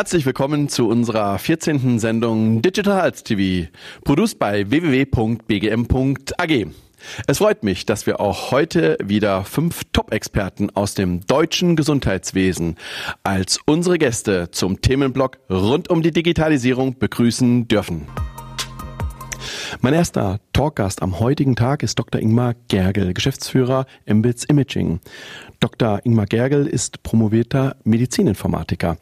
Herzlich willkommen zu unserer 14. Sendung Digital Health TV, produced bei www.bgm.ag. Es freut mich, dass wir auch heute wieder fünf Top-Experten aus dem deutschen Gesundheitswesen als unsere Gäste zum Themenblock rund um die Digitalisierung begrüßen dürfen. Mein erster Talkgast am heutigen Tag ist Dr. Ingmar Gergel, Geschäftsführer Embits Imaging. Dr. Ingmar Gergel ist promovierter Medizininformatiker.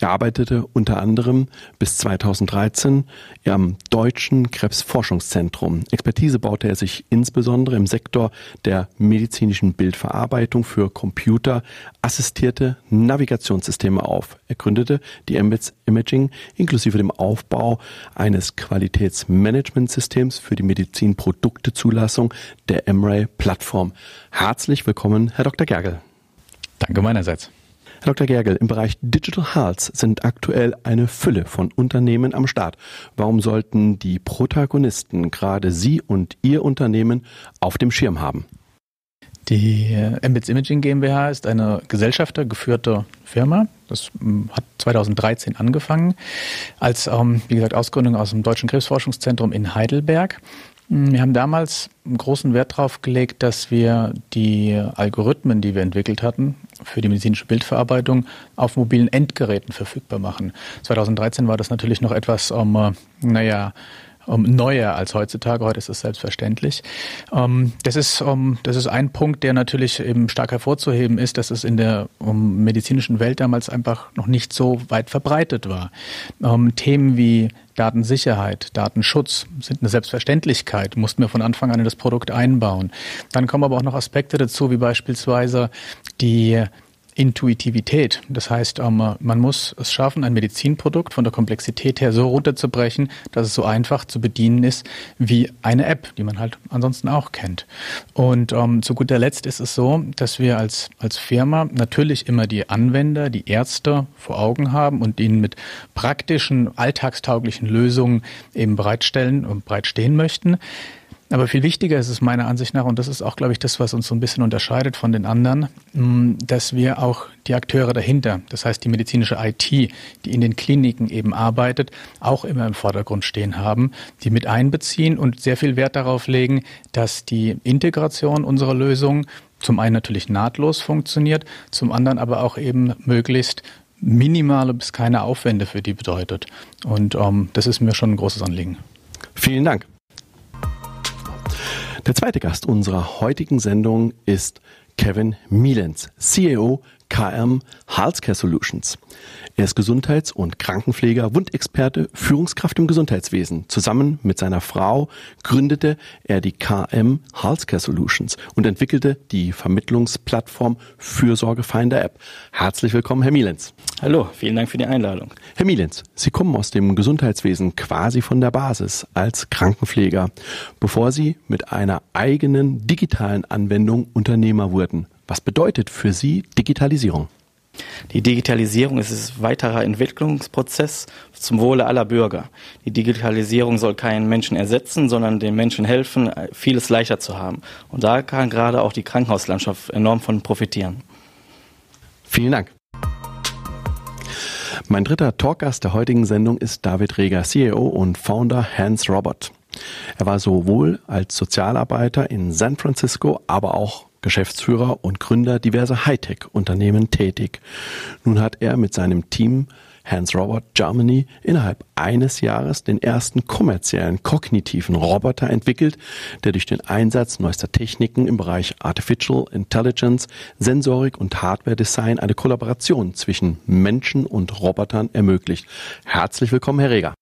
Er arbeitete unter anderem bis 2013 am Deutschen Krebsforschungszentrum. Expertise baute er sich insbesondere im Sektor der medizinischen Bildverarbeitung für computerassistierte Navigationssysteme auf. Er gründete die Embeds Imaging inklusive dem Aufbau eines Qualitätsmanagementsystems für die Medizinproduktezulassung der Emray-Plattform. Herzlich willkommen, Herr Dr. Gergel. Danke meinerseits. Herr Dr. Gergel, im Bereich Digital Health sind aktuell eine Fülle von Unternehmen am Start. Warum sollten die Protagonisten gerade Sie und Ihr Unternehmen auf dem Schirm haben? Die Embeds Imaging GmbH ist eine gesellschaftergeführte Firma. Das hm, hat 2013 angefangen als, ähm, wie gesagt, Ausgründung aus dem Deutschen Krebsforschungszentrum in Heidelberg. Hm, wir haben damals großen Wert darauf gelegt, dass wir die Algorithmen, die wir entwickelt hatten, für die medizinische Bildverarbeitung auf mobilen Endgeräten verfügbar machen. 2013 war das natürlich noch etwas, ähm, naja, um, neuer als heutzutage. Heute ist es selbstverständlich. Um, das, ist, um, das ist ein Punkt, der natürlich eben stark hervorzuheben ist, dass es in der medizinischen Welt damals einfach noch nicht so weit verbreitet war. Themen wie Datensicherheit, Datenschutz sind eine Selbstverständlichkeit, mussten wir von Anfang an in das Produkt einbauen. Dann kommen aber auch noch Aspekte dazu, wie beispielsweise die Intuitivität. Das heißt, ähm, man muss es schaffen, ein Medizinprodukt von der Komplexität her so runterzubrechen, dass es so einfach zu bedienen ist wie eine App, die man halt ansonsten auch kennt. Und ähm, zu guter Letzt ist es so, dass wir als, als Firma natürlich immer die Anwender, die Ärzte vor Augen haben und ihnen mit praktischen, alltagstauglichen Lösungen eben bereitstellen und bereitstehen möchten. Aber viel wichtiger ist es meiner Ansicht nach, und das ist auch, glaube ich, das, was uns so ein bisschen unterscheidet von den anderen, mm, dass wir auch die Akteure dahinter, das heißt die medizinische IT, die in den Kliniken eben arbeitet, auch immer im Vordergrund stehen haben, die mit einbeziehen und sehr viel Wert darauf legen, dass die Integration unserer Lösung zum einen natürlich nahtlos funktioniert, zum anderen aber auch eben möglichst minimale bis keine Aufwände für die bedeutet. Und ähm, das ist mir schon ein großes Anliegen. Vielen Dank. Der zweite Gast unserer heutigen Sendung ist Kevin Mielens, CEO KM Healthcare Solutions. Er ist Gesundheits- und Krankenpfleger, Wundexperte, Führungskraft im Gesundheitswesen. Zusammen mit seiner Frau gründete er die KM Healthcare Solutions und entwickelte die Vermittlungsplattform Fürsorgefinder App. Herzlich willkommen, Herr Mielens. Hallo, vielen Dank für die Einladung. Herr Mielens, Sie kommen aus dem Gesundheitswesen quasi von der Basis als Krankenpfleger, bevor Sie mit einer eigenen digitalen Anwendung Unternehmer wurden. Was bedeutet für Sie Digitalisierung? Die Digitalisierung ist ein weiterer Entwicklungsprozess zum Wohle aller Bürger. Die Digitalisierung soll keinen Menschen ersetzen, sondern den Menschen helfen, vieles leichter zu haben. Und da kann gerade auch die Krankenhauslandschaft enorm von profitieren. Vielen Dank. Mein dritter Talkgast der heutigen Sendung ist David Reger, CEO und Founder Hans Robert. Er war sowohl als Sozialarbeiter in San Francisco, aber auch Geschäftsführer und Gründer diverser Hightech-Unternehmen tätig. Nun hat er mit seinem Team Hans Robert Germany innerhalb eines Jahres den ersten kommerziellen kognitiven Roboter entwickelt, der durch den Einsatz neuester Techniken im Bereich Artificial Intelligence, Sensorik und Hardware Design eine Kollaboration zwischen Menschen und Robotern ermöglicht. Herzlich willkommen, Herr Reger.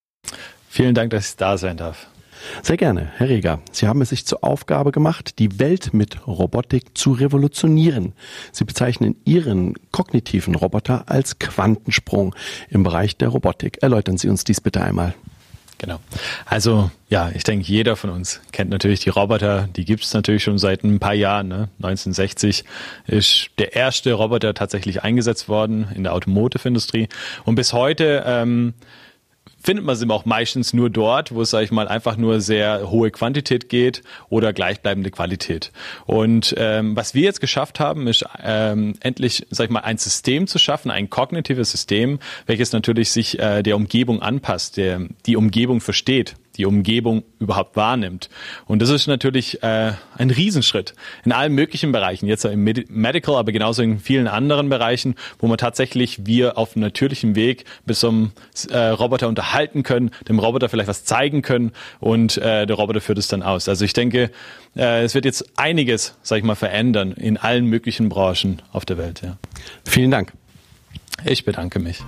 Vielen Dank, dass ich da sein darf. Sehr gerne, Herr Reger. Sie haben es sich zur Aufgabe gemacht, die Welt mit Robotik zu revolutionieren. Sie bezeichnen Ihren kognitiven Roboter als Quantensprung im Bereich der Robotik. Erläutern Sie uns dies bitte einmal. Genau. Also ja, ich denke, jeder von uns kennt natürlich die Roboter. Die gibt es natürlich schon seit ein paar Jahren. Ne? 1960 ist der erste Roboter tatsächlich eingesetzt worden in der Automotive-Industrie. Und bis heute ähm, findet man sie auch meistens nur dort, wo es, sage ich mal, einfach nur sehr hohe Quantität geht oder gleichbleibende Qualität. Und ähm, was wir jetzt geschafft haben, ist ähm, endlich, sag ich mal, ein System zu schaffen, ein kognitives System, welches natürlich sich äh, der Umgebung anpasst, der die Umgebung versteht die Umgebung überhaupt wahrnimmt. Und das ist natürlich äh, ein Riesenschritt in allen möglichen Bereichen, jetzt im Medical, aber genauso in vielen anderen Bereichen, wo man tatsächlich wir auf natürlichem Weg mit so einem äh, Roboter unterhalten können, dem Roboter vielleicht was zeigen können und äh, der Roboter führt es dann aus. Also ich denke, äh, es wird jetzt einiges, sag ich mal, verändern in allen möglichen Branchen auf der Welt. Ja. Vielen Dank. Ich bedanke mich.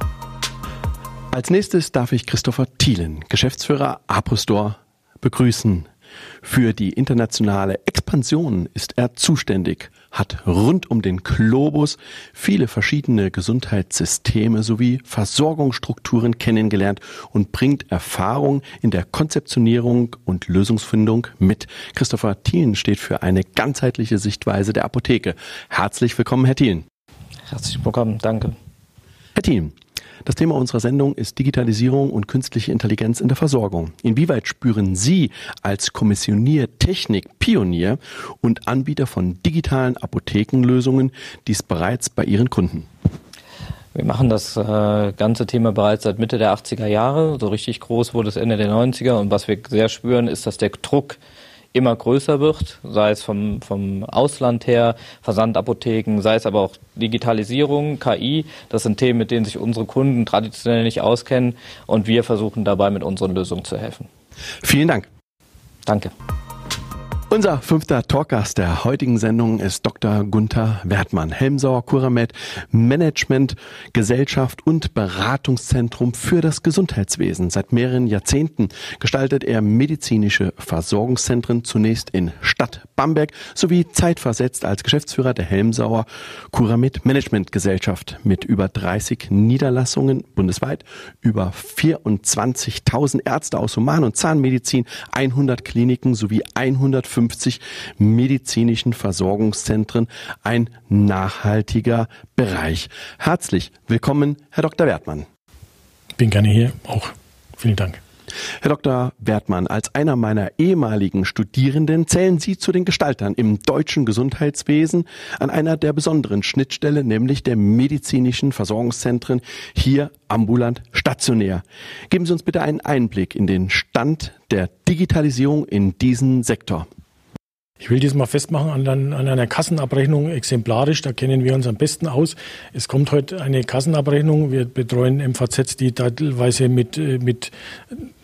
Als nächstes darf ich Christopher Thielen, Geschäftsführer Apostore, begrüßen. Für die internationale Expansion ist er zuständig, hat rund um den Globus viele verschiedene Gesundheitssysteme sowie Versorgungsstrukturen kennengelernt und bringt Erfahrung in der Konzeptionierung und Lösungsfindung mit. Christopher Thielen steht für eine ganzheitliche Sichtweise der Apotheke. Herzlich willkommen, Herr Thielen. Herzlich willkommen, danke. Herr Thielen, das Thema unserer Sendung ist Digitalisierung und künstliche Intelligenz in der Versorgung. Inwieweit spüren Sie als Kommissionier-Technik-Pionier und Anbieter von digitalen Apothekenlösungen dies bereits bei Ihren Kunden? Wir machen das äh, ganze Thema bereits seit Mitte der 80er Jahre. So richtig groß wurde es Ende der 90er. Und was wir sehr spüren, ist, dass der Druck immer größer wird, sei es vom, vom Ausland her, Versandapotheken, sei es aber auch Digitalisierung, KI. Das sind Themen, mit denen sich unsere Kunden traditionell nicht auskennen und wir versuchen dabei mit unseren Lösungen zu helfen. Vielen Dank. Danke. Unser fünfter Talkgast der heutigen Sendung ist Dr. Gunther Wertmann, Helmsauer Kuramed, Management, Gesellschaft und Beratungszentrum für das Gesundheitswesen. Seit mehreren Jahrzehnten gestaltet er medizinische Versorgungszentren zunächst in Stadt Bamberg sowie zeitversetzt als Geschäftsführer der Helmsauer Kuramed Management Gesellschaft mit über 30 Niederlassungen bundesweit, über 24.000 Ärzte aus Human- und Zahnmedizin, 100 Kliniken sowie 150 50 medizinischen Versorgungszentren ein nachhaltiger Bereich. Herzlich willkommen, Herr Dr. Wertmann. Bin gerne hier, auch. Vielen Dank. Herr Dr. Wertmann, als einer meiner ehemaligen Studierenden zählen Sie zu den Gestaltern im deutschen Gesundheitswesen an einer der besonderen Schnittstelle, nämlich der medizinischen Versorgungszentren hier ambulant stationär. Geben Sie uns bitte einen Einblick in den Stand der Digitalisierung in diesem Sektor. Ich will das mal festmachen an, an, einer Kassenabrechnung exemplarisch. Da kennen wir uns am besten aus. Es kommt heute eine Kassenabrechnung. Wir betreuen MVZs, die teilweise mit, äh, mit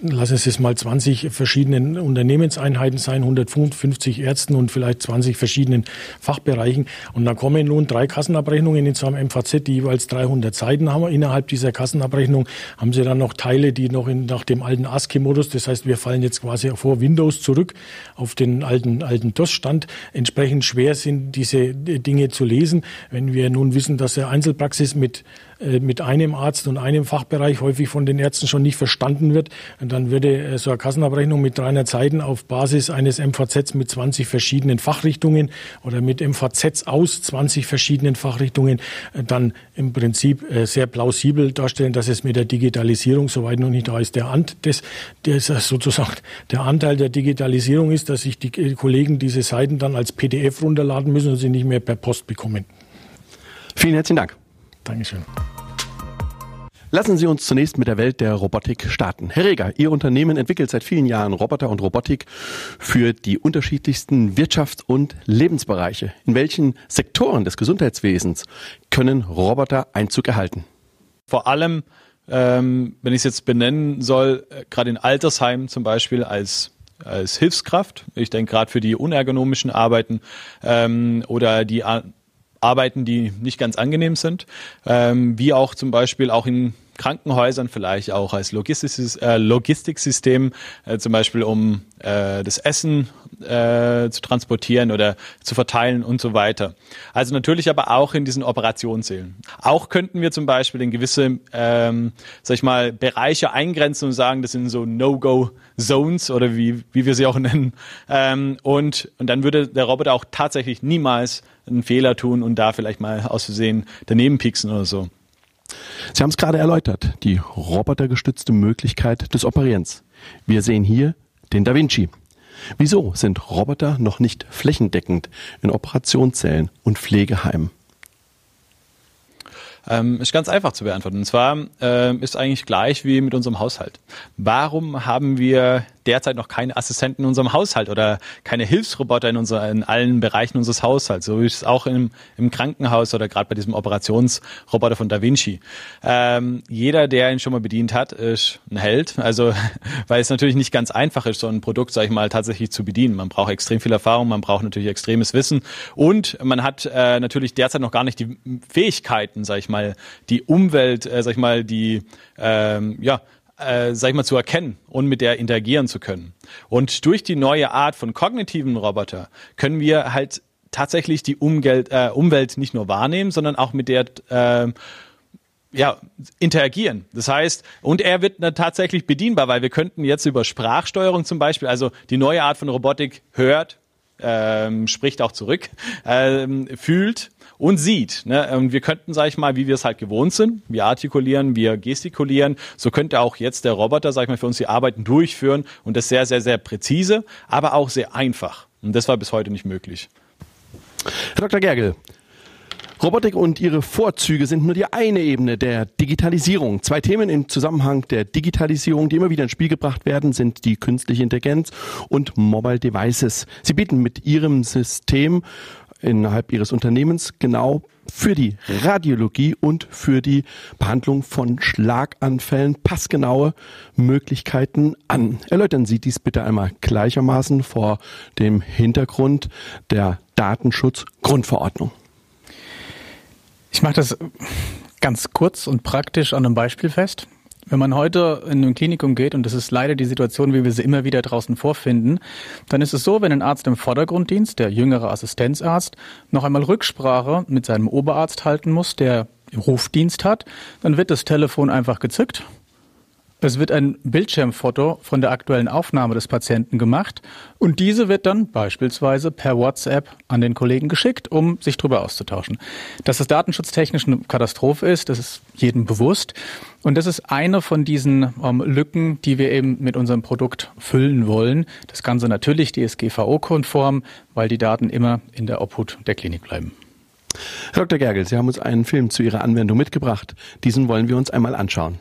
lassen Sie es mal 20 verschiedenen Unternehmenseinheiten sein, 150 Ärzten und vielleicht 20 verschiedenen Fachbereichen. Und dann kommen nun drei Kassenabrechnungen in so einem MVZ, die jeweils 300 Seiten haben. Innerhalb dieser Kassenabrechnung haben Sie dann noch Teile, die noch in, nach dem alten ASCII-Modus, das heißt, wir fallen jetzt quasi vor Windows zurück auf den alten, alten DOS-Stand. Entsprechend schwer sind diese Dinge zu lesen. Wenn wir nun wissen, dass der Einzelpraxis mit mit einem Arzt und einem Fachbereich häufig von den Ärzten schon nicht verstanden wird, dann würde äh, so eine Kassenabrechnung mit 300 Seiten auf Basis eines MVZs mit 20 verschiedenen Fachrichtungen oder mit MVZs aus 20 verschiedenen Fachrichtungen äh, dann im Prinzip sehr plausibel darstellen, dass es mit der Digitalisierung soweit noch nicht da ist. Der, Ant, das, der ist sozusagen der Anteil der Digitalisierung ist, dass sich die Kollegen diese Seiten dann als PDF runterladen müssen und sie nicht mehr per Post bekommen. Vielen herzlichen Dank. Dankeschön. Lassen Sie uns zunächst mit der Welt der Robotik starten. Herr Reger, Ihr Unternehmen entwickelt seit vielen Jahren Roboter und Robotik für die unterschiedlichsten Wirtschafts- und Lebensbereiche. In welchen Sektoren des Gesundheitswesens können Roboter Einzug erhalten? Vor allem, ähm, wenn ich es jetzt benennen soll, äh, gerade in Altersheimen zum Beispiel als als Hilfskraft. Ich denke gerade für die unergonomischen Arbeiten ähm, oder die Arbeiten, die nicht ganz angenehm sind, ähm, wie auch zum Beispiel auch in Krankenhäusern vielleicht auch als Logistis, äh, Logistiksystem, äh, zum Beispiel um äh, das Essen äh, zu transportieren oder zu verteilen und so weiter. Also natürlich aber auch in diesen Operationssälen. Auch könnten wir zum Beispiel in gewisse, ähm, sag ich mal, Bereiche eingrenzen und sagen, das sind so No-Go-Zones oder wie, wie wir sie auch nennen. Ähm, und, und dann würde der Roboter auch tatsächlich niemals einen Fehler tun und da vielleicht mal aus Versehen daneben pieksen oder so. Sie haben es gerade erläutert, die robotergestützte Möglichkeit des Operierens. Wir sehen hier den Da Vinci. Wieso sind Roboter noch nicht flächendeckend in Operationssälen und Pflegeheimen? Ähm, ist ganz einfach zu beantworten. Und zwar ähm, ist eigentlich gleich wie mit unserem Haushalt. Warum haben wir derzeit noch keine Assistenten in unserem Haushalt oder keine Hilfsroboter in, unser, in allen Bereichen unseres Haushalts, so wie es auch im, im Krankenhaus oder gerade bei diesem Operationsroboter von Da Vinci. Ähm, jeder, der ihn schon mal bedient hat, ist ein Held. Also, weil es natürlich nicht ganz einfach ist, so ein Produkt, sag ich mal, tatsächlich zu bedienen. Man braucht extrem viel Erfahrung, man braucht natürlich extremes Wissen und man hat äh, natürlich derzeit noch gar nicht die Fähigkeiten, sag ich mal, die Umwelt, äh, sag ich mal, die ähm, ja äh, sag ich mal, zu erkennen und mit der interagieren zu können. Und durch die neue Art von kognitiven Roboter können wir halt tatsächlich die Umwelt, äh, Umwelt nicht nur wahrnehmen, sondern auch mit der äh, ja, interagieren. Das heißt, und er wird dann tatsächlich bedienbar, weil wir könnten jetzt über Sprachsteuerung zum Beispiel, also die neue Art von Robotik hört, ähm, spricht auch zurück, ähm, fühlt und sieht. Ne? Und wir könnten, sag ich mal, wie wir es halt gewohnt sind, wir artikulieren, wir gestikulieren, so könnte auch jetzt der Roboter, sag ich mal, für uns die Arbeiten durchführen und das sehr, sehr, sehr präzise, aber auch sehr einfach. Und das war bis heute nicht möglich. Herr Dr. Gergel, Robotik und ihre Vorzüge sind nur die eine Ebene der Digitalisierung. Zwei Themen im Zusammenhang der Digitalisierung, die immer wieder ins Spiel gebracht werden, sind die künstliche Intelligenz und Mobile Devices. Sie bieten mit ihrem System innerhalb ihres Unternehmens genau für die Radiologie und für die Behandlung von Schlaganfällen passgenaue Möglichkeiten an. Erläutern Sie dies bitte einmal gleichermaßen vor dem Hintergrund der Datenschutzgrundverordnung. Ich mache das ganz kurz und praktisch an einem Beispiel fest. Wenn man heute in ein Klinikum geht, und das ist leider die Situation, wie wir sie immer wieder draußen vorfinden, dann ist es so, wenn ein Arzt im Vordergrunddienst, der jüngere Assistenzarzt, noch einmal Rücksprache mit seinem Oberarzt halten muss, der Rufdienst hat, dann wird das Telefon einfach gezückt es wird ein Bildschirmfoto von der aktuellen Aufnahme des Patienten gemacht und diese wird dann beispielsweise per WhatsApp an den Kollegen geschickt, um sich darüber auszutauschen. Dass das datenschutztechnisch eine Katastrophe ist, das ist jedem bewusst. Und das ist eine von diesen ähm, Lücken, die wir eben mit unserem Produkt füllen wollen. Das Ganze natürlich DSGVO-konform, weil die Daten immer in der Obhut der Klinik bleiben. Herr Dr. Gergel, Sie haben uns einen Film zu Ihrer Anwendung mitgebracht. Diesen wollen wir uns einmal anschauen.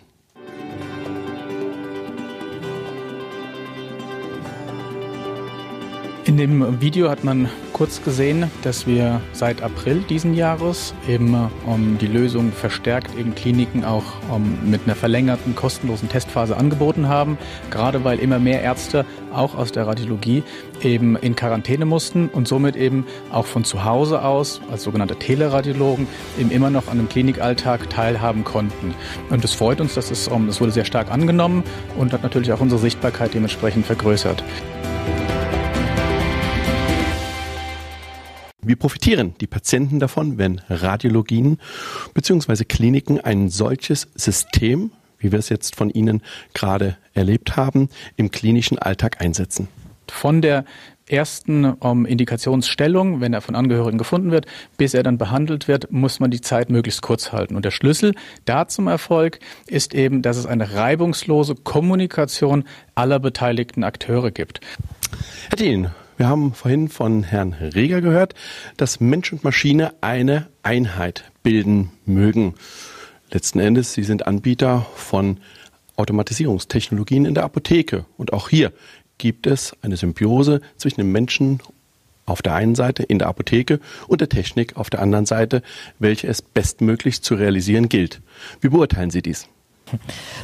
In dem Video hat man kurz gesehen, dass wir seit April diesen Jahres eben um, die Lösung verstärkt eben Kliniken auch um, mit einer verlängerten kostenlosen Testphase angeboten haben, gerade weil immer mehr Ärzte auch aus der Radiologie eben in Quarantäne mussten und somit eben auch von zu Hause aus als sogenannte Teleradiologen eben immer noch an dem Klinikalltag teilhaben konnten. Und es freut uns, dass es, um, es wurde sehr stark angenommen und hat natürlich auch unsere Sichtbarkeit dementsprechend vergrößert. Wie profitieren die Patienten davon, wenn Radiologien bzw. Kliniken ein solches System, wie wir es jetzt von Ihnen gerade erlebt haben, im klinischen Alltag einsetzen? Von der ersten um, Indikationsstellung, wenn er von Angehörigen gefunden wird, bis er dann behandelt wird, muss man die Zeit möglichst kurz halten. Und der Schlüssel da zum Erfolg ist eben, dass es eine reibungslose Kommunikation aller beteiligten Akteure gibt. Herr Dien, wir haben vorhin von Herrn Reger gehört, dass Mensch und Maschine eine Einheit bilden mögen. Letzten Endes, Sie sind Anbieter von Automatisierungstechnologien in der Apotheke. Und auch hier gibt es eine Symbiose zwischen dem Menschen auf der einen Seite in der Apotheke und der Technik auf der anderen Seite, welche es bestmöglich zu realisieren gilt. Wie beurteilen Sie dies?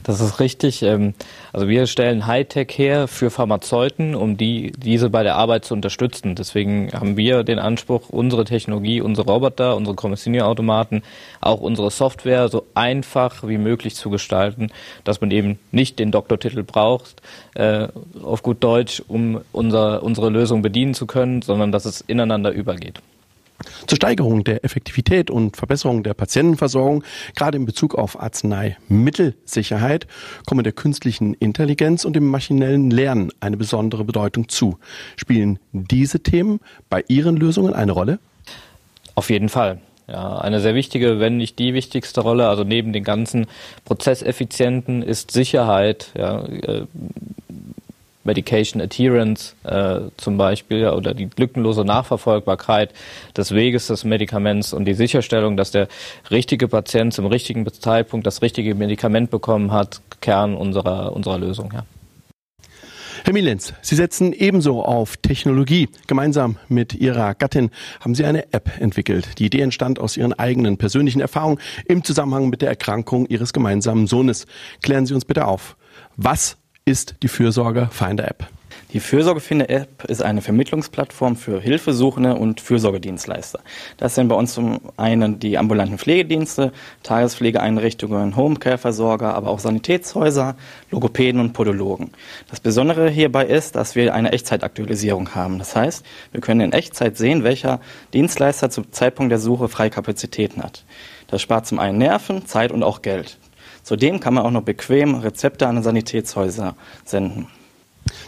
Das ist richtig. Ähm, also wir stellen Hightech her für Pharmazeuten, um die, diese bei der Arbeit zu unterstützen. Deswegen haben wir den Anspruch, unsere Technologie, unsere Roboter, unsere Kommissionierautomaten, auch unsere Software so einfach wie möglich zu gestalten, dass man eben nicht den Doktortitel braucht, äh, auf gut Deutsch, um unser, unsere Lösung bedienen zu können, sondern dass es ineinander übergeht. Zur Steigerung der Effektivität und Verbesserung der Patientenversorgung, gerade in Bezug auf Arzneimittelsicherheit, kommen der künstlichen Intelligenz und dem maschinellen Lernen eine besondere Bedeutung zu. Spielen diese Themen bei Ihren Lösungen eine Rolle? Auf jeden Fall. Ja, eine sehr wichtige, wenn nicht die wichtigste Rolle. Also neben den ganzen Prozesseffizienten ist Sicherheit, ja, äh, Medication Adherence äh, zum Beispiel oder die lückenlose Nachverfolgbarkeit des Weges des Medikaments und die Sicherstellung, dass der richtige Patient zum richtigen Zeitpunkt das richtige Medikament bekommen hat, Kern unserer, unserer Lösung. Ja. Herr Mielenz, Sie setzen ebenso auf Technologie. Gemeinsam mit Ihrer Gattin haben Sie eine App entwickelt. Die Idee entstand aus Ihren eigenen persönlichen Erfahrungen im Zusammenhang mit der Erkrankung Ihres gemeinsamen Sohnes. Klären Sie uns bitte auf. Was ist die Fürsorge Finder App? Die Fürsorgefinder-App ist eine Vermittlungsplattform für Hilfesuchende und Fürsorgedienstleister. Das sind bei uns zum einen die ambulanten Pflegedienste, Tagespflegeeinrichtungen, Homecare-Versorger, aber auch Sanitätshäuser, Logopäden und Podologen. Das Besondere hierbei ist, dass wir eine Echtzeitaktualisierung haben. Das heißt, wir können in Echtzeit sehen, welcher Dienstleister zum Zeitpunkt der Suche freie Kapazitäten hat. Das spart zum einen Nerven, Zeit und auch Geld. Zudem kann man auch noch bequem Rezepte an Sanitätshäuser senden.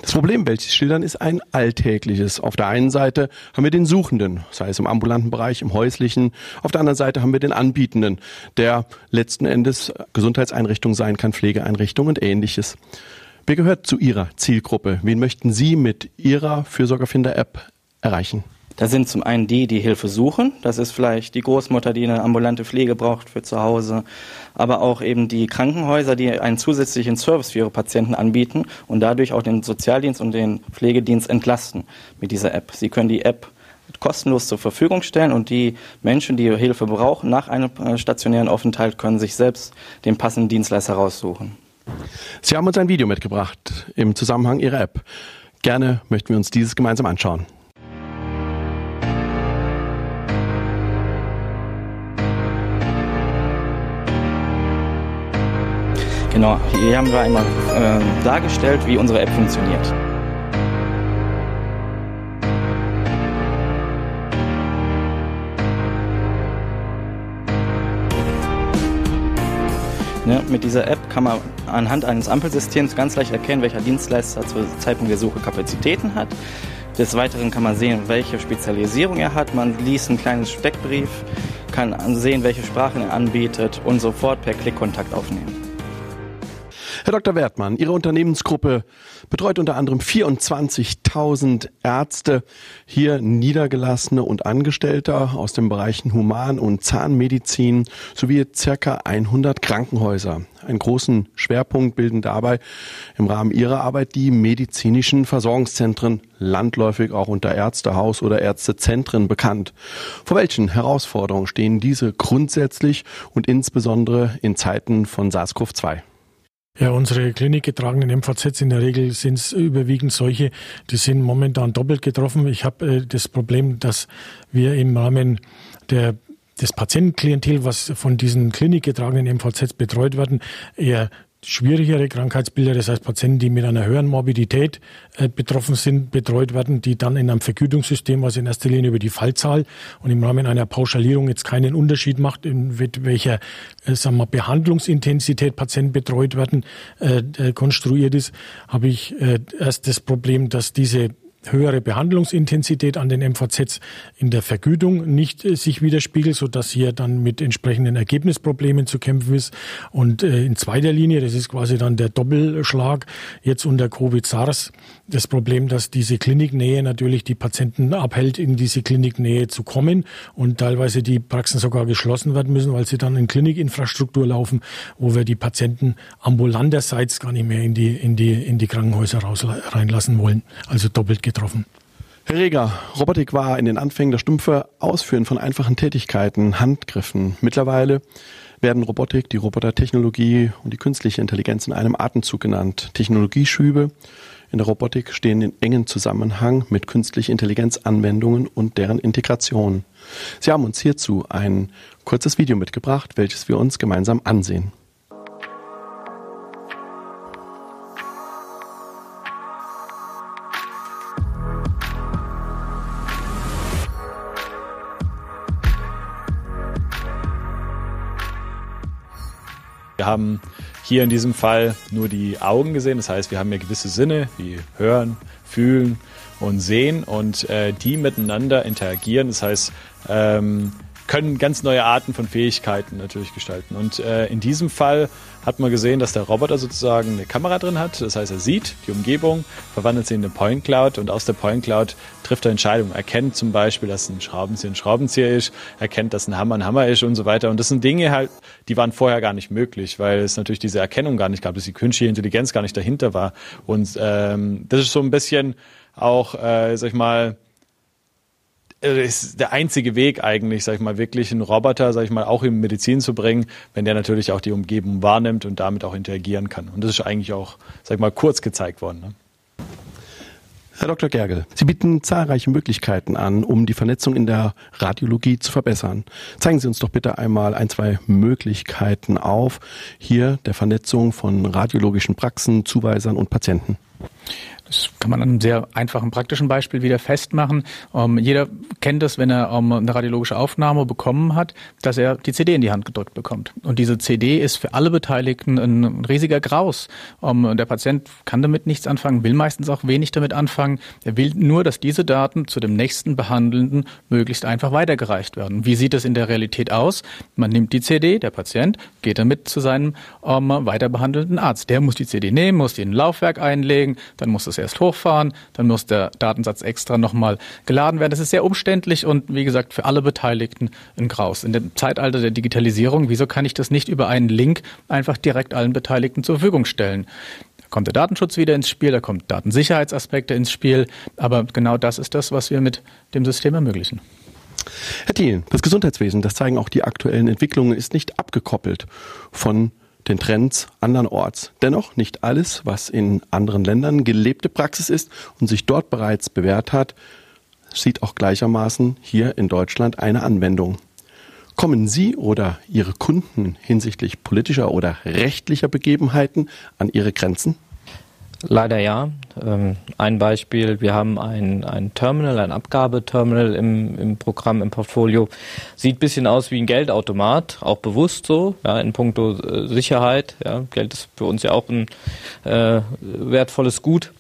Das Problem, welches schildern, ist ein alltägliches. Auf der einen Seite haben wir den Suchenden, sei es im ambulanten Bereich, im häuslichen. Auf der anderen Seite haben wir den Anbietenden, der letzten Endes Gesundheitseinrichtung sein kann, Pflegeeinrichtung und ähnliches. Wer gehört zu Ihrer Zielgruppe? Wen möchten Sie mit Ihrer Fürsorgerfinder-App erreichen? Das sind zum einen die, die Hilfe suchen. Das ist vielleicht die Großmutter, die eine ambulante Pflege braucht für zu Hause. Aber auch eben die Krankenhäuser, die einen zusätzlichen Service für ihre Patienten anbieten und dadurch auch den Sozialdienst und den Pflegedienst entlasten mit dieser App. Sie können die App kostenlos zur Verfügung stellen und die Menschen, die Hilfe brauchen nach einem äh, stationären Aufenthalt, können sich selbst den passenden Dienstleister raussuchen. Sie haben uns ein Video mitgebracht im Zusammenhang Ihrer App. Gerne möchten wir uns dieses gemeinsam anschauen. Genau, hier haben wir einmal äh, dargestellt, wie unsere App funktioniert. Ne, mit dieser App kann man anhand eines Ampelsystems ganz leicht erkennen, welcher Dienstleister zum Zeitpunkt der Suche Kapazitäten hat. Des Weiteren kann man sehen, welche Spezialisierung er hat. Man liest ein kleines Speckbrief, kann sehen, welche Sprachen er anbietet und sofort per Klick Kontakt aufnehmen. Herr Dr. Wertmann, Ihre Unternehmensgruppe betreut unter anderem 24.000 Ärzte, hier Niedergelassene und Angestellte aus den Bereichen Human- und Zahnmedizin sowie circa 100 Krankenhäuser. Einen großen Schwerpunkt bilden dabei im Rahmen Ihrer Arbeit die medizinischen Versorgungszentren, landläufig auch unter Ärztehaus oder Ärztezentren bekannt. Vor welchen Herausforderungen stehen diese grundsätzlich und insbesondere in Zeiten von SARS-CoV-2? Ja, unsere klinikgetragenen MVZs in der Regel sind es überwiegend solche, die sind momentan doppelt getroffen. Ich habe äh, das Problem, dass wir im Rahmen der des Patientenklientel, was von diesen klinikgetragenen MVZs betreut werden, eher schwierigere Krankheitsbilder, das heißt Patienten, die mit einer höheren Morbidität äh, betroffen sind, betreut werden, die dann in einem Vergütungssystem, also in erster Linie über die Fallzahl und im Rahmen einer Pauschalierung jetzt keinen Unterschied macht, in welcher äh, sagen wir, Behandlungsintensität Patienten betreut werden, äh, äh, konstruiert ist, habe ich äh, erst das Problem, dass diese höhere Behandlungsintensität an den MVZs in der Vergütung nicht äh, sich widerspiegelt, so dass hier dann mit entsprechenden Ergebnisproblemen zu kämpfen ist. Und äh, in zweiter Linie, das ist quasi dann der Doppelschlag, jetzt unter Covid-SARS, das Problem, dass diese Kliniknähe natürlich die Patienten abhält, in diese Kliniknähe zu kommen und teilweise die Praxen sogar geschlossen werden müssen, weil sie dann in Klinikinfrastruktur laufen, wo wir die Patienten ambulanterseits gar nicht mehr in die, in die, in die Krankenhäuser raus, reinlassen wollen. Also doppelt getroffen. Herr Reger, Robotik war in den Anfängen das stumpfe Ausführen von einfachen Tätigkeiten, Handgriffen. Mittlerweile werden Robotik, die Robotertechnologie und die künstliche Intelligenz in einem Atemzug genannt. Technologieschübe in der Robotik stehen in engen Zusammenhang mit künstliche Intelligenzanwendungen und deren Integration. Sie haben uns hierzu ein kurzes Video mitgebracht, welches wir uns gemeinsam ansehen. Wir haben hier in diesem Fall nur die Augen gesehen. Das heißt, wir haben ja gewisse Sinne wie Hören, Fühlen und Sehen und äh, die miteinander interagieren. Das heißt, ähm, können ganz neue Arten von Fähigkeiten natürlich gestalten. Und äh, in diesem Fall hat man gesehen, dass der Roboter sozusagen eine Kamera drin hat. Das heißt, er sieht die Umgebung, verwandelt sie in eine Point Cloud und aus der Point Cloud trifft er Entscheidungen. Er kennt zum Beispiel, dass ein Schraubenzieher ein Schraubenzieher ist, er kennt, dass ein Hammer ein Hammer ist und so weiter. Und das sind Dinge halt, die waren vorher gar nicht möglich, weil es natürlich diese Erkennung gar nicht gab, dass die künstliche Intelligenz gar nicht dahinter war. Und ähm, das ist so ein bisschen auch, äh, sag ich mal, ist der einzige Weg eigentlich, sag ich mal, wirklich einen Roboter, sag ich mal, auch in Medizin zu bringen, wenn der natürlich auch die Umgebung wahrnimmt und damit auch interagieren kann. Und das ist eigentlich auch, sag ich mal, kurz gezeigt worden. Ne? Herr Dr. Gergel, Sie bieten zahlreiche Möglichkeiten an, um die Vernetzung in der Radiologie zu verbessern. Zeigen Sie uns doch bitte einmal ein, zwei Möglichkeiten auf, hier der Vernetzung von radiologischen Praxen, Zuweisern und Patienten. Das kann man an einem sehr einfachen, praktischen Beispiel wieder festmachen. Ähm, jeder kennt es, wenn er ähm, eine radiologische Aufnahme bekommen hat, dass er die CD in die Hand gedrückt bekommt. Und diese CD ist für alle Beteiligten ein riesiger Graus. Ähm, der Patient kann damit nichts anfangen, will meistens auch wenig damit anfangen. Er will nur, dass diese Daten zu dem nächsten Behandelnden möglichst einfach weitergereicht werden. Wie sieht es in der Realität aus? Man nimmt die CD, der Patient geht damit zu seinem ähm, weiterbehandelnden Arzt. Der muss die CD nehmen, muss die in ein Laufwerk einlegen, dann muss es erst hochfahren, dann muss der Datensatz extra nochmal geladen werden. Das ist sehr umständlich und wie gesagt für alle Beteiligten ein Graus. In dem Zeitalter der Digitalisierung, wieso kann ich das nicht über einen Link einfach direkt allen Beteiligten zur Verfügung stellen? Da kommt der Datenschutz wieder ins Spiel, da kommt Datensicherheitsaspekte ins Spiel, aber genau das ist das, was wir mit dem System ermöglichen. Herr Thiel, das Gesundheitswesen, das zeigen auch die aktuellen Entwicklungen, ist nicht abgekoppelt von den Trends andernorts. Dennoch nicht alles, was in anderen Ländern gelebte Praxis ist und sich dort bereits bewährt hat, sieht auch gleichermaßen hier in Deutschland eine Anwendung. Kommen Sie oder Ihre Kunden hinsichtlich politischer oder rechtlicher Begebenheiten an ihre Grenzen? Leider ja. Ähm, ein Beispiel, wir haben ein, ein Terminal, ein Abgabeterminal im, im Programm, im Portfolio. Sieht bisschen aus wie ein Geldautomat, auch bewusst so, ja, in puncto äh, Sicherheit. Ja. Geld ist für uns ja auch ein äh, wertvolles Gut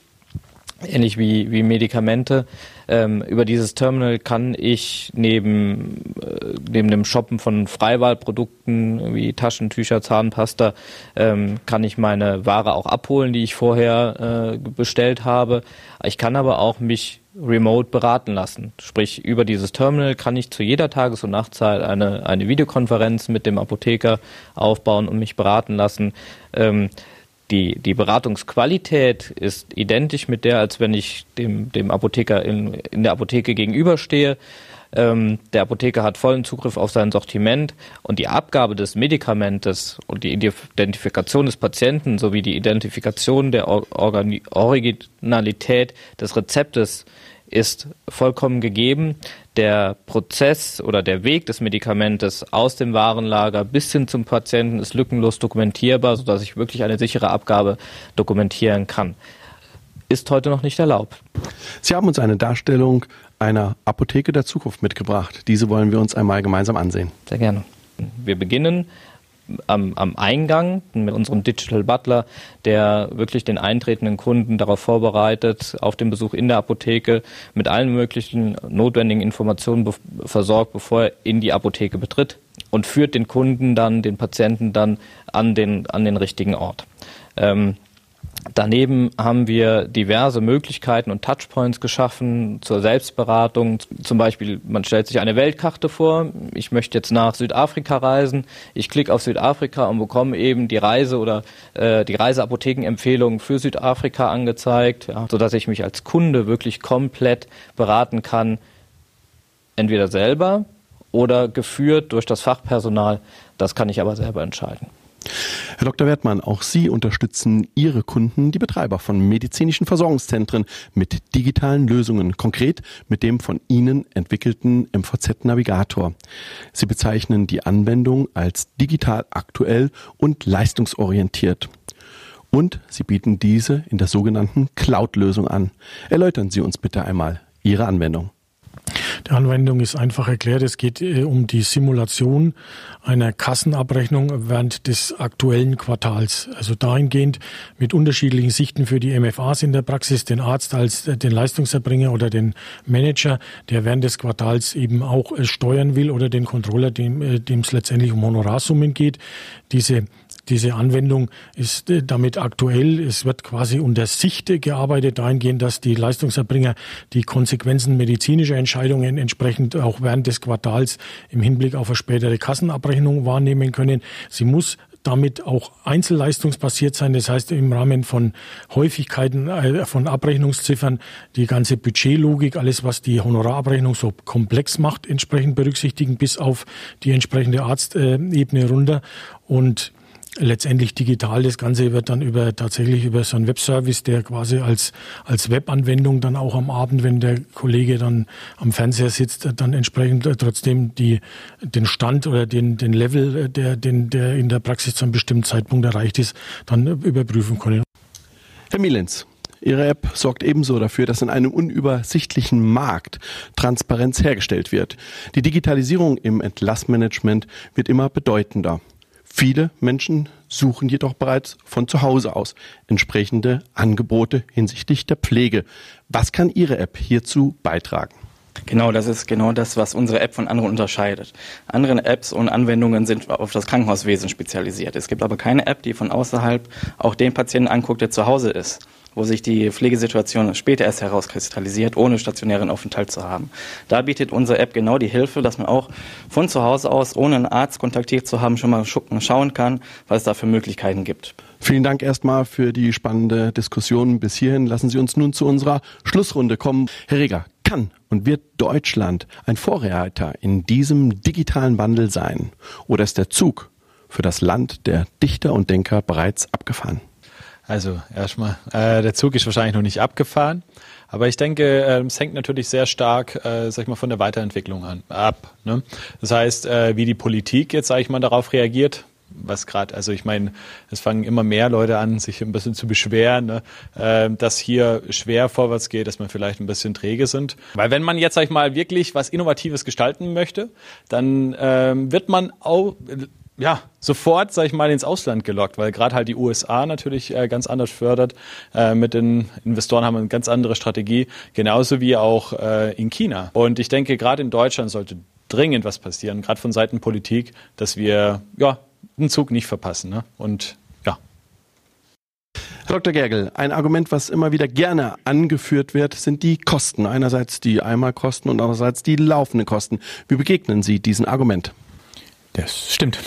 ähnlich wie, wie Medikamente. Ähm, über dieses Terminal kann ich neben, äh, neben dem Shoppen von Freiwahlprodukten wie Taschentücher, Zahnpasta, ähm, kann ich meine Ware auch abholen, die ich vorher äh, bestellt habe. Ich kann aber auch mich remote beraten lassen. Sprich, über dieses Terminal kann ich zu jeder Tages- und Nachtzeit eine, eine Videokonferenz mit dem Apotheker aufbauen und mich beraten lassen. Ähm, die, die Beratungsqualität ist identisch mit der, als wenn ich dem, dem Apotheker in, in der Apotheke gegenüberstehe. Ähm, der Apotheker hat vollen Zugriff auf sein Sortiment und die Abgabe des Medikamentes und die Identifikation des Patienten sowie die Identifikation der Organ Originalität des Rezeptes ist vollkommen gegeben der Prozess oder der Weg des Medikamentes aus dem Warenlager bis hin zum Patienten ist lückenlos dokumentierbar, sodass ich wirklich eine sichere Abgabe dokumentieren kann. Ist heute noch nicht erlaubt. Sie haben uns eine Darstellung einer Apotheke der Zukunft mitgebracht. Diese wollen wir uns einmal gemeinsam ansehen. Sehr gerne. Wir beginnen am, am Eingang mit unserem Digital Butler, der wirklich den eintretenden Kunden darauf vorbereitet, auf den Besuch in der Apotheke mit allen möglichen notwendigen Informationen be versorgt, bevor er in die Apotheke betritt und führt den Kunden dann, den Patienten dann an den, an den richtigen Ort. Ähm, Daneben haben wir diverse Möglichkeiten und Touchpoints geschaffen zur Selbstberatung. Zum Beispiel, man stellt sich eine Weltkarte vor. Ich möchte jetzt nach Südafrika reisen. Ich klicke auf Südafrika und bekomme eben die Reise oder äh, die Reiseapothekenempfehlungen für Südafrika angezeigt, ja, sodass ich mich als Kunde wirklich komplett beraten kann. Entweder selber oder geführt durch das Fachpersonal. Das kann ich aber selber entscheiden. Herr Dr. Wertmann, auch Sie unterstützen Ihre Kunden, die Betreiber von medizinischen Versorgungszentren, mit digitalen Lösungen, konkret mit dem von Ihnen entwickelten MVZ-Navigator. Sie bezeichnen die Anwendung als digital aktuell und leistungsorientiert. Und Sie bieten diese in der sogenannten Cloud-Lösung an. Erläutern Sie uns bitte einmal Ihre Anwendung. Anwendung ist einfach erklärt. Es geht äh, um die Simulation einer Kassenabrechnung während des aktuellen Quartals. Also dahingehend mit unterschiedlichen Sichten für die MFAs in der Praxis, den Arzt als äh, den Leistungserbringer oder den Manager, der während des Quartals eben auch äh, steuern will oder den Controller, dem es letztendlich um Honorarsummen geht. Diese diese Anwendung ist äh, damit aktuell. Es wird quasi unter Sicht gearbeitet, dahingehend, dass die Leistungserbringer die Konsequenzen medizinischer Entscheidungen entsprechend auch während des Quartals im Hinblick auf eine spätere Kassenabrechnung wahrnehmen können. Sie muss damit auch einzelleistungsbasiert sein. Das heißt, im Rahmen von Häufigkeiten äh, von Abrechnungsziffern die ganze Budgetlogik, alles, was die Honorarabrechnung so komplex macht, entsprechend berücksichtigen bis auf die entsprechende Arztebene runter. Und letztendlich digital. Das Ganze wird dann über tatsächlich über so einen Webservice, der quasi als, als Webanwendung dann auch am Abend, wenn der Kollege dann am Fernseher sitzt, dann entsprechend trotzdem die, den Stand oder den, den Level, der, den, der in der Praxis zu einem bestimmten Zeitpunkt erreicht ist, dann überprüfen können. Herr Mielens, Ihre App sorgt ebenso dafür, dass in einem unübersichtlichen Markt Transparenz hergestellt wird. Die Digitalisierung im Entlassmanagement wird immer bedeutender. Viele Menschen suchen jedoch bereits von zu Hause aus entsprechende Angebote hinsichtlich der Pflege. Was kann Ihre App hierzu beitragen? Genau, das ist genau das, was unsere App von anderen unterscheidet. Andere Apps und Anwendungen sind auf das Krankenhauswesen spezialisiert. Es gibt aber keine App, die von außerhalb auch den Patienten anguckt, der zu Hause ist wo sich die Pflegesituation später erst herauskristallisiert, ohne stationären Aufenthalt zu haben. Da bietet unsere App genau die Hilfe, dass man auch von zu Hause aus, ohne einen Arzt kontaktiert zu haben, schon mal schauen kann, was es da für Möglichkeiten gibt. Vielen Dank erstmal für die spannende Diskussion bis hierhin. Lassen Sie uns nun zu unserer Schlussrunde kommen. Herr Reger, kann und wird Deutschland ein Vorreiter in diesem digitalen Wandel sein? Oder ist der Zug für das Land der Dichter und Denker bereits abgefahren? Also erstmal, äh, der Zug ist wahrscheinlich noch nicht abgefahren, aber ich denke, äh, es hängt natürlich sehr stark, äh, sag ich mal, von der Weiterentwicklung an, ab. Ne? Das heißt, äh, wie die Politik jetzt, sage ich mal, darauf reagiert, was gerade, also ich meine, es fangen immer mehr Leute an, sich ein bisschen zu beschweren, ne, äh, dass hier schwer vorwärts geht, dass man vielleicht ein bisschen träge sind. Weil wenn man jetzt, sag ich mal, wirklich was Innovatives gestalten möchte, dann ähm, wird man auch ja, sofort, sag ich mal, ins Ausland gelockt, weil gerade halt die USA natürlich äh, ganz anders fördert. Äh, mit den Investoren haben wir eine ganz andere Strategie, genauso wie auch äh, in China. Und ich denke, gerade in Deutschland sollte dringend was passieren, gerade von Seiten Politik, dass wir ja den Zug nicht verpassen. Ne? Und ja. Herr Dr. Gergel, ein Argument, was immer wieder gerne angeführt wird, sind die Kosten. Einerseits die Einmalkosten und andererseits die laufenden Kosten. Wie begegnen Sie diesem Argument? Das stimmt.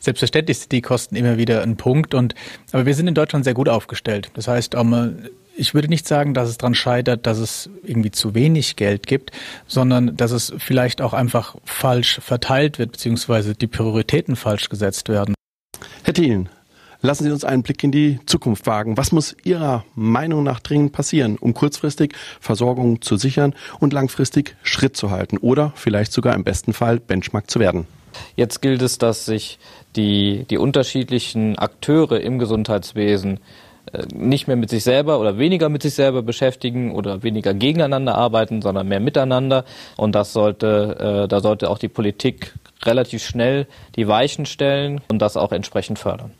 Selbstverständlich sind die Kosten immer wieder ein Punkt und aber wir sind in Deutschland sehr gut aufgestellt. Das heißt, ich würde nicht sagen, dass es daran scheitert, dass es irgendwie zu wenig Geld gibt, sondern dass es vielleicht auch einfach falsch verteilt wird, beziehungsweise die Prioritäten falsch gesetzt werden. Herr Thielen, lassen Sie uns einen Blick in die Zukunft wagen. Was muss Ihrer Meinung nach dringend passieren, um kurzfristig Versorgung zu sichern und langfristig Schritt zu halten oder vielleicht sogar im besten Fall Benchmark zu werden? Jetzt gilt es, dass sich die, die unterschiedlichen Akteure im Gesundheitswesen äh, nicht mehr mit sich selber oder weniger mit sich selber beschäftigen oder weniger gegeneinander arbeiten, sondern mehr miteinander. Und das sollte, äh, da sollte auch die Politik relativ schnell die Weichen stellen und das auch entsprechend fördern.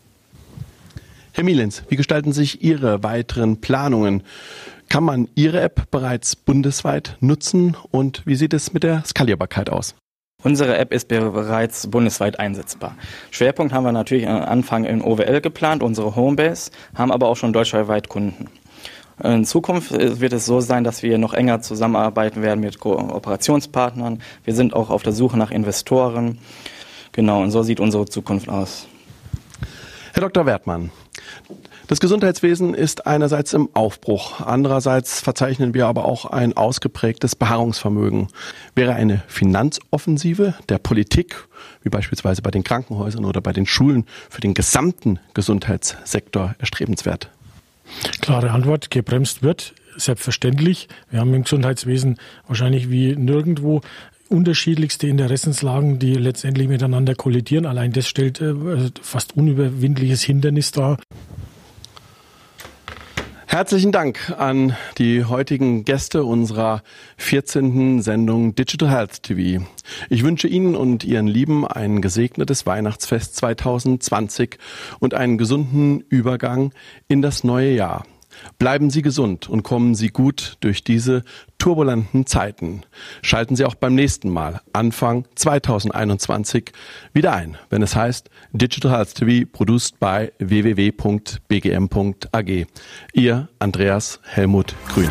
Herr Mielens, wie gestalten sich Ihre weiteren Planungen? Kann man Ihre App bereits bundesweit nutzen und wie sieht es mit der Skalierbarkeit aus? Unsere App ist bereits bundesweit einsetzbar. Schwerpunkt haben wir natürlich am Anfang in OWL geplant, unsere Homebase, haben aber auch schon deutschlandweit Kunden. In Zukunft wird es so sein, dass wir noch enger zusammenarbeiten werden mit Kooperationspartnern. Wir sind auch auf der Suche nach Investoren. Genau, und so sieht unsere Zukunft aus. Herr Dr. Wertmann, das Gesundheitswesen ist einerseits im Aufbruch, andererseits verzeichnen wir aber auch ein ausgeprägtes Beharrungsvermögen. Wäre eine Finanzoffensive der Politik, wie beispielsweise bei den Krankenhäusern oder bei den Schulen, für den gesamten Gesundheitssektor erstrebenswert? Klare Antwort, gebremst wird, selbstverständlich. Wir haben im Gesundheitswesen wahrscheinlich wie nirgendwo unterschiedlichste Interessenslagen, die letztendlich miteinander kollidieren. Allein das stellt äh, fast unüberwindliches Hindernis dar. Herzlichen Dank an die heutigen Gäste unserer 14. Sendung Digital Health TV. Ich wünsche Ihnen und Ihren Lieben ein gesegnetes Weihnachtsfest 2020 und einen gesunden Übergang in das neue Jahr. Bleiben Sie gesund und kommen Sie gut durch diese turbulenten Zeiten. Schalten Sie auch beim nächsten Mal, Anfang 2021, wieder ein, wenn es heißt Digital Health TV produced by www.bgm.ag. Ihr Andreas Helmut Grün.